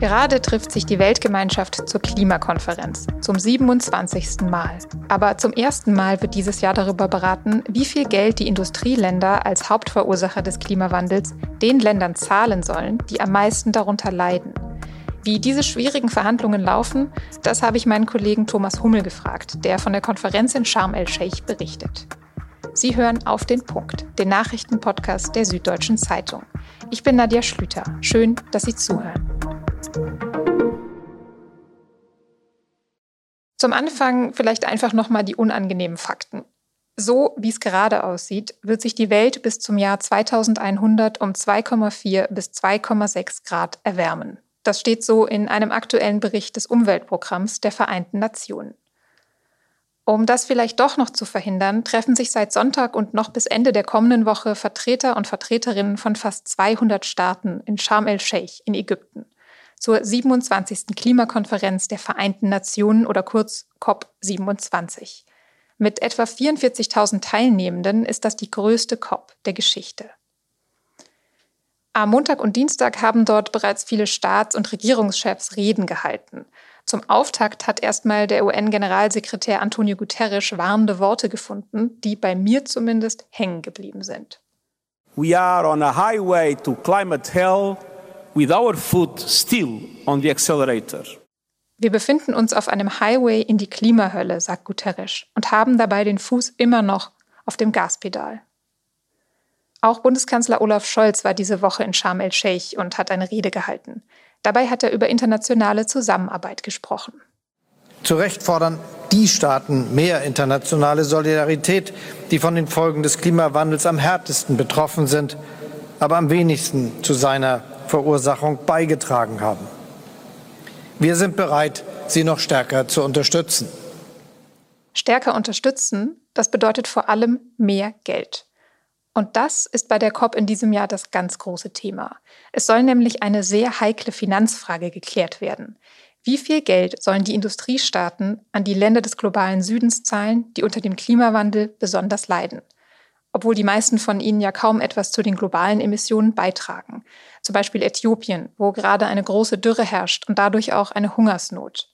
Gerade trifft sich die Weltgemeinschaft zur Klimakonferenz zum 27. Mal. Aber zum ersten Mal wird dieses Jahr darüber beraten, wie viel Geld die Industrieländer als Hauptverursacher des Klimawandels den Ländern zahlen sollen, die am meisten darunter leiden. Wie diese schwierigen Verhandlungen laufen, das habe ich meinen Kollegen Thomas Hummel gefragt, der von der Konferenz in Sharm el-Sheikh berichtet. Sie hören auf den Punkt, den Nachrichtenpodcast der Süddeutschen Zeitung. Ich bin Nadja Schlüter. Schön, dass Sie zuhören. Zum Anfang vielleicht einfach nochmal die unangenehmen Fakten. So wie es gerade aussieht, wird sich die Welt bis zum Jahr 2100 um 2,4 bis 2,6 Grad erwärmen. Das steht so in einem aktuellen Bericht des Umweltprogramms der Vereinten Nationen. Um das vielleicht doch noch zu verhindern, treffen sich seit Sonntag und noch bis Ende der kommenden Woche Vertreter und Vertreterinnen von fast 200 Staaten in Sharm el-Sheikh in Ägypten zur 27. Klimakonferenz der Vereinten Nationen oder kurz COP27. Mit etwa 44.000 Teilnehmenden ist das die größte COP der Geschichte. Am Montag und Dienstag haben dort bereits viele Staats- und Regierungschefs Reden gehalten. Zum Auftakt hat erstmal der UN-Generalsekretär Antonio Guterres warnende Worte gefunden, die bei mir zumindest hängen geblieben sind. We are on a highway to climate hell with our foot still on the accelerator. Wir befinden uns auf einem Highway in die Klimahölle, sagt Guterres, und haben dabei den Fuß immer noch auf dem Gaspedal. Auch Bundeskanzler Olaf Scholz war diese Woche in Sharm el-Sheikh und hat eine Rede gehalten. Dabei hat er über internationale Zusammenarbeit gesprochen. Zu Recht fordern die Staaten mehr internationale Solidarität, die von den Folgen des Klimawandels am härtesten betroffen sind, aber am wenigsten zu seiner Verursachung beigetragen haben. Wir sind bereit, sie noch stärker zu unterstützen. Stärker unterstützen, das bedeutet vor allem mehr Geld. Und das ist bei der COP in diesem Jahr das ganz große Thema. Es soll nämlich eine sehr heikle Finanzfrage geklärt werden. Wie viel Geld sollen die Industriestaaten an die Länder des globalen Südens zahlen, die unter dem Klimawandel besonders leiden? Obwohl die meisten von ihnen ja kaum etwas zu den globalen Emissionen beitragen zum Beispiel Äthiopien, wo gerade eine große Dürre herrscht und dadurch auch eine Hungersnot.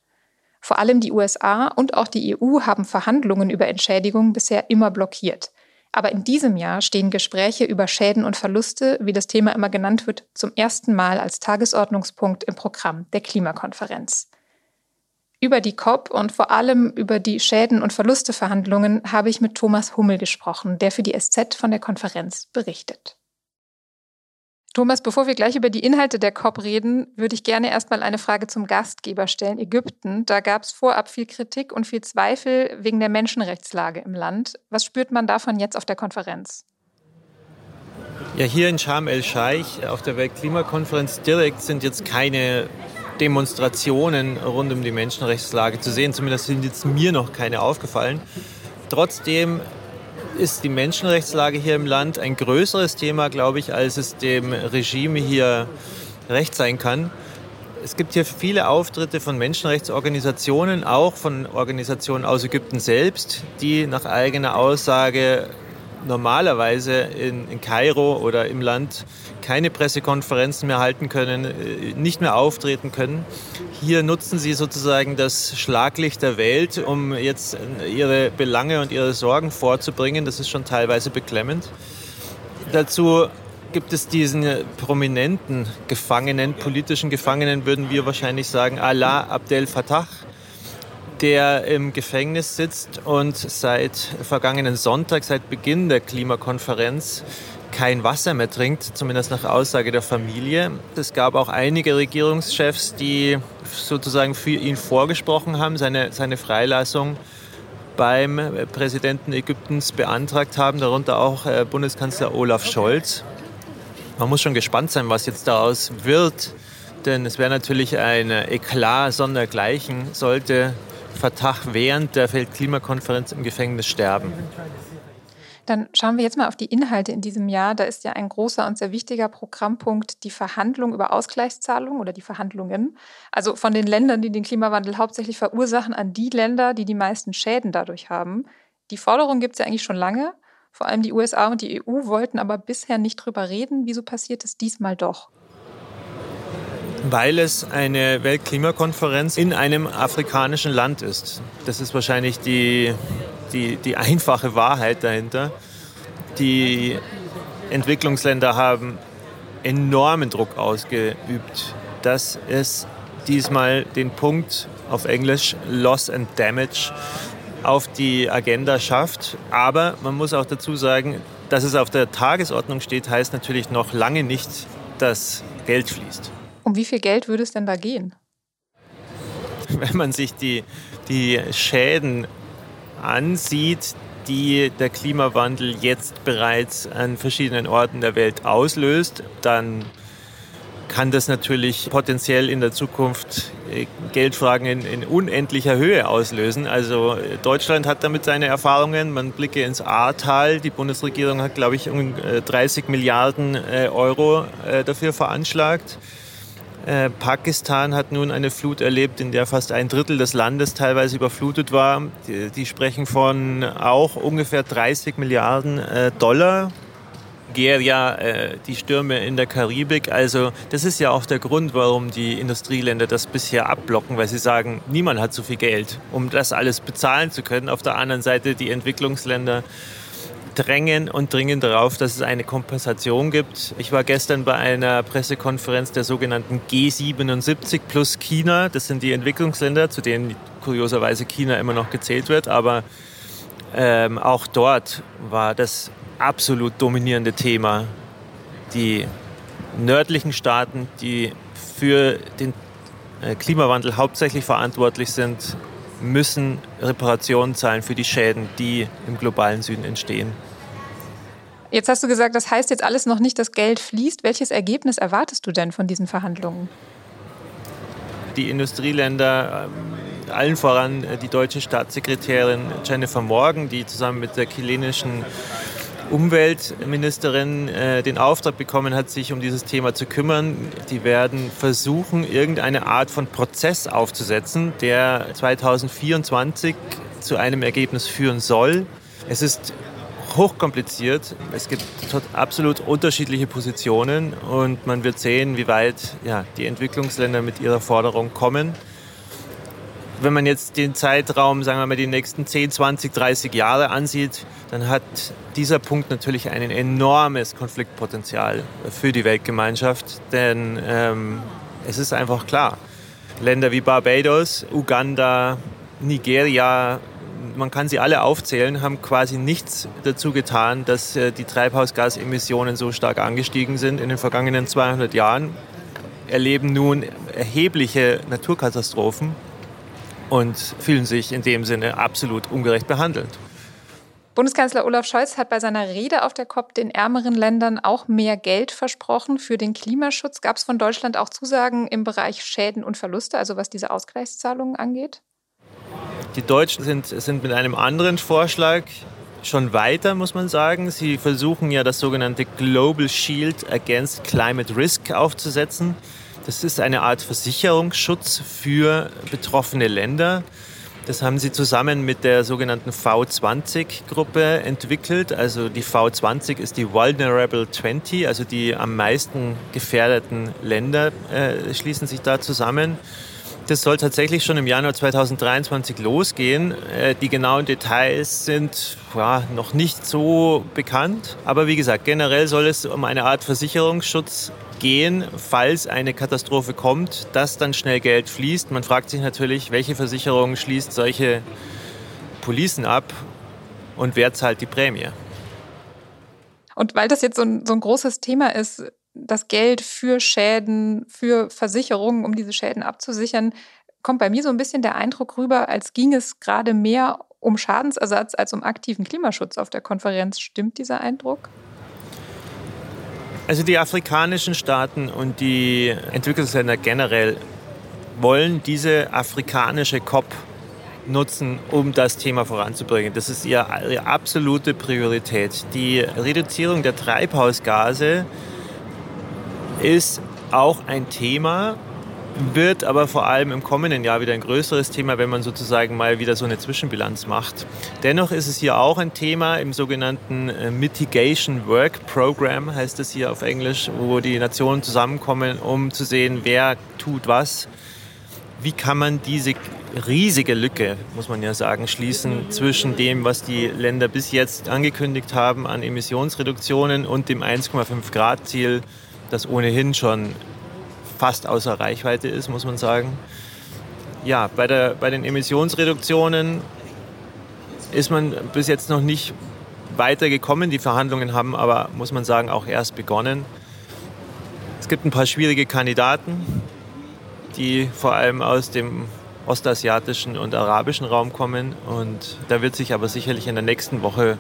Vor allem die USA und auch die EU haben Verhandlungen über Entschädigung bisher immer blockiert. Aber in diesem Jahr stehen Gespräche über Schäden und Verluste, wie das Thema immer genannt wird, zum ersten Mal als Tagesordnungspunkt im Programm der Klimakonferenz. Über die COP und vor allem über die Schäden- und Verlusteverhandlungen habe ich mit Thomas Hummel gesprochen, der für die SZ von der Konferenz berichtet. Thomas, bevor wir gleich über die Inhalte der COP reden, würde ich gerne erstmal eine Frage zum Gastgeber stellen, Ägypten. Da gab es vorab viel Kritik und viel Zweifel wegen der Menschenrechtslage im Land. Was spürt man davon jetzt auf der Konferenz? Ja, hier in Sharm el-Sheikh auf der Weltklimakonferenz direkt sind jetzt keine Demonstrationen rund um die Menschenrechtslage zu sehen. Zumindest sind jetzt mir noch keine aufgefallen. Trotzdem ist die Menschenrechtslage hier im Land ein größeres Thema, glaube ich, als es dem Regime hier recht sein kann. Es gibt hier viele Auftritte von Menschenrechtsorganisationen, auch von Organisationen aus Ägypten selbst, die nach eigener Aussage normalerweise in, in Kairo oder im Land keine Pressekonferenzen mehr halten können, äh, nicht mehr auftreten können. Hier nutzen sie sozusagen das Schlaglicht der Welt, um jetzt ihre Belange und ihre Sorgen vorzubringen. Das ist schon teilweise beklemmend. Dazu gibt es diesen prominenten Gefangenen, politischen Gefangenen, würden wir wahrscheinlich sagen, Allah Abdel Fattah, der im Gefängnis sitzt und seit vergangenen Sonntag, seit Beginn der Klimakonferenz, kein Wasser mehr trinkt, zumindest nach Aussage der Familie. Es gab auch einige Regierungschefs, die sozusagen für ihn vorgesprochen haben, seine, seine Freilassung beim Präsidenten Ägyptens beantragt haben, darunter auch äh, Bundeskanzler Olaf Scholz. Man muss schon gespannt sein, was jetzt daraus wird, denn es wäre natürlich ein Eklat sondergleichen, sollte Fatah während der Weltklimakonferenz im Gefängnis sterben. Dann schauen wir jetzt mal auf die Inhalte in diesem Jahr. Da ist ja ein großer und sehr wichtiger Programmpunkt die Verhandlung über Ausgleichszahlungen oder die Verhandlungen. Also von den Ländern, die den Klimawandel hauptsächlich verursachen, an die Länder, die die meisten Schäden dadurch haben. Die Forderung gibt es ja eigentlich schon lange. Vor allem die USA und die EU wollten aber bisher nicht drüber reden. Wieso passiert es diesmal doch? Weil es eine Weltklimakonferenz in einem afrikanischen Land ist. Das ist wahrscheinlich die, die, die einfache Wahrheit dahinter. Die Entwicklungsländer haben enormen Druck ausgeübt, dass es diesmal den Punkt auf Englisch Loss and Damage auf die Agenda schafft. Aber man muss auch dazu sagen, dass es auf der Tagesordnung steht, heißt natürlich noch lange nicht, dass Geld fließt. Wie viel Geld würde es denn da gehen? Wenn man sich die, die Schäden ansieht, die der Klimawandel jetzt bereits an verschiedenen Orten der Welt auslöst, dann kann das natürlich potenziell in der Zukunft äh, Geldfragen in, in, unendlicher Höhe auslösen. Also äh, Deutschland hat damit seine Erfahrungen. Man blicke ins Ahrtal. Die Bundesregierung hat, glaube ich, um 30 Milliarden äh, Euro dafür veranschlagt. Pakistan hat nun eine Flut erlebt, in der fast ein Drittel des Landes teilweise überflutet war. Die, die sprechen von auch ungefähr 30 Milliarden Dollar Nigeria, äh, die Stürme in der Karibik. Also das ist ja auch der Grund, warum die Industrieländer das bisher abblocken, weil sie sagen, niemand hat so viel Geld, um das alles bezahlen zu können. Auf der anderen Seite die Entwicklungsländer drängen und dringen darauf, dass es eine Kompensation gibt. Ich war gestern bei einer Pressekonferenz der sogenannten G77 plus China. Das sind die Entwicklungsländer, zu denen kurioserweise China immer noch gezählt wird. Aber ähm, auch dort war das absolut dominierende Thema. Die nördlichen Staaten, die für den äh, Klimawandel hauptsächlich verantwortlich sind, müssen Reparationen zahlen für die Schäden, die im globalen Süden entstehen. Jetzt hast du gesagt, das heißt jetzt alles noch nicht, dass Geld fließt. Welches Ergebnis erwartest du denn von diesen Verhandlungen? Die Industrieländer, ähm, allen voran äh, die deutsche Staatssekretärin Jennifer Morgan, die zusammen mit der chilenischen Umweltministerin äh, den Auftrag bekommen hat, sich um dieses Thema zu kümmern. Die werden versuchen, irgendeine Art von Prozess aufzusetzen, der 2024 zu einem Ergebnis führen soll. Es ist hochkompliziert. Es gibt absolut unterschiedliche Positionen und man wird sehen, wie weit ja, die Entwicklungsländer mit ihrer Forderung kommen wenn man jetzt den Zeitraum, sagen wir mal, die nächsten 10, 20, 30 Jahre ansieht, dann hat dieser Punkt natürlich ein enormes Konfliktpotenzial für die Weltgemeinschaft. Denn ähm, es ist einfach klar, Länder wie Barbados, Uganda, Nigeria, man kann sie alle aufzählen, haben quasi nichts dazu getan, dass äh, die Treibhausgasemissionen so stark angestiegen sind in den vergangenen 200 Jahren, erleben nun erhebliche Naturkatastrophen und fühlen sich in dem Sinne absolut ungerecht behandelt. Bundeskanzler Olaf Scholz hat bei seiner Rede auf der COP den ärmeren Ländern auch mehr Geld versprochen für den Klimaschutz. Gab es von Deutschland auch Zusagen im Bereich Schäden und Verluste, also was diese Ausgleichszahlungen angeht? Die Deutschen sind, sind mit einem anderen Vorschlag schon weiter, muss man sagen. Sie versuchen ja das sogenannte Global Shield Against Climate Risk aufzusetzen. Das ist eine Art Versicherungsschutz für betroffene Länder. Das haben sie zusammen mit der sogenannten V20-Gruppe entwickelt. Also die V20 ist die Vulnerable 20, also die am meisten gefährdeten Länder äh, schließen sich da zusammen. Das soll tatsächlich schon im Januar 2023 losgehen. Äh, die genauen Details sind ja, noch nicht so bekannt. Aber wie gesagt, generell soll es um eine Art Versicherungsschutz gehen, falls eine Katastrophe kommt, dass dann schnell Geld fließt. Man fragt sich natürlich, welche Versicherung schließt solche Policen ab und wer zahlt die Prämie? Und weil das jetzt so ein, so ein großes Thema ist, das Geld für Schäden, für Versicherungen, um diese Schäden abzusichern, kommt bei mir so ein bisschen der Eindruck rüber, als ging es gerade mehr um Schadensersatz als um aktiven Klimaschutz auf der Konferenz. Stimmt dieser Eindruck? Also die afrikanischen Staaten und die Entwicklungsländer generell wollen diese afrikanische COP nutzen, um das Thema voranzubringen. Das ist ihre, ihre absolute Priorität. Die Reduzierung der Treibhausgase ist auch ein Thema, wird aber vor allem im kommenden Jahr wieder ein größeres Thema, wenn man sozusagen mal wieder so eine Zwischenbilanz macht. Dennoch ist es hier auch ein Thema im sogenannten äh, Mitigation Work Program, heißt es hier auf Englisch, wo die Nationen zusammenkommen, um zu sehen, wer tut was. Wie kann man diese riesige Lücke, muss man ja sagen, schließen zwischen dem, was die Länder bis jetzt angekündigt haben an Emissionsreduktionen und dem 1,5 Grad Ziel, das ohnehin schon fast außer Reichweite ist, muss man sagen. Ja, bei, der, bei den Emissionsreduktionen ist man bis jetzt noch nicht weitergekommen. Die Verhandlungen haben aber, muss man sagen, auch erst begonnen. Es gibt ein paar schwierige Kandidaten, die vor allem aus dem ostasiatischen und arabischen Raum kommen. Und da wird sich aber sicherlich in der nächsten Woche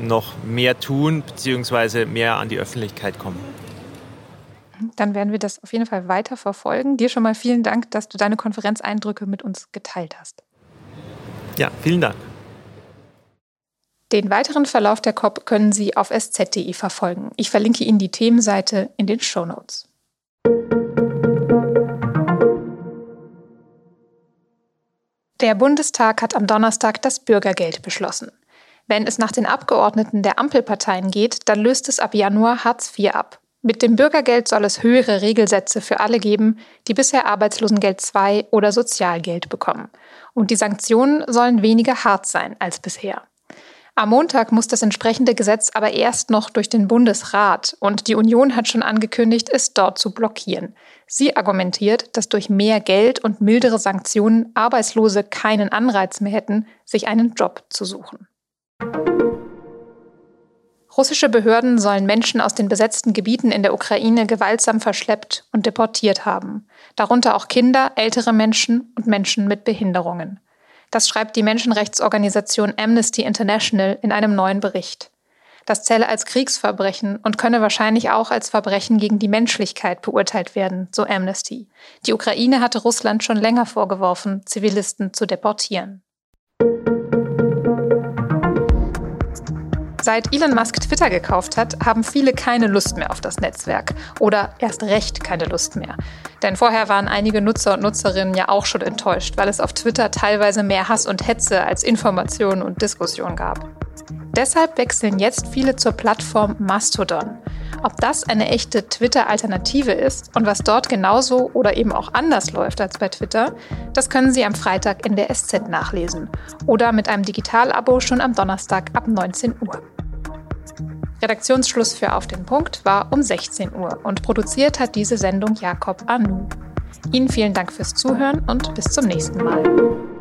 noch mehr tun, beziehungsweise mehr an die Öffentlichkeit kommen. Dann werden wir das auf jeden Fall weiter verfolgen. Dir schon mal vielen Dank, dass du deine Konferenzeindrücke mit uns geteilt hast. Ja, vielen Dank. Den weiteren Verlauf der COP können Sie auf sz.de verfolgen. Ich verlinke Ihnen die Themenseite in den Show Notes. Der Bundestag hat am Donnerstag das Bürgergeld beschlossen. Wenn es nach den Abgeordneten der Ampelparteien geht, dann löst es ab Januar Hartz IV ab. Mit dem Bürgergeld soll es höhere Regelsätze für alle geben, die bisher Arbeitslosengeld II oder Sozialgeld bekommen. Und die Sanktionen sollen weniger hart sein als bisher. Am Montag muss das entsprechende Gesetz aber erst noch durch den Bundesrat und die Union hat schon angekündigt, es dort zu blockieren. Sie argumentiert, dass durch mehr Geld und mildere Sanktionen Arbeitslose keinen Anreiz mehr hätten, sich einen Job zu suchen. Russische Behörden sollen Menschen aus den besetzten Gebieten in der Ukraine gewaltsam verschleppt und deportiert haben, darunter auch Kinder, ältere Menschen und Menschen mit Behinderungen. Das schreibt die Menschenrechtsorganisation Amnesty International in einem neuen Bericht. Das zähle als Kriegsverbrechen und könne wahrscheinlich auch als Verbrechen gegen die Menschlichkeit beurteilt werden, so Amnesty. Die Ukraine hatte Russland schon länger vorgeworfen, Zivilisten zu deportieren. Seit Elon Musk Twitter gekauft hat, haben viele keine Lust mehr auf das Netzwerk. Oder erst recht keine Lust mehr. Denn vorher waren einige Nutzer und Nutzerinnen ja auch schon enttäuscht, weil es auf Twitter teilweise mehr Hass und Hetze als Information und Diskussion gab. Deshalb wechseln jetzt viele zur Plattform Mastodon. Ob das eine echte Twitter-Alternative ist und was dort genauso oder eben auch anders läuft als bei Twitter, das können Sie am Freitag in der SZ nachlesen oder mit einem Digital-Abo schon am Donnerstag ab 19 Uhr. Redaktionsschluss für Auf den Punkt war um 16 Uhr und produziert hat diese Sendung Jakob Anu. Ihnen vielen Dank fürs Zuhören und bis zum nächsten Mal.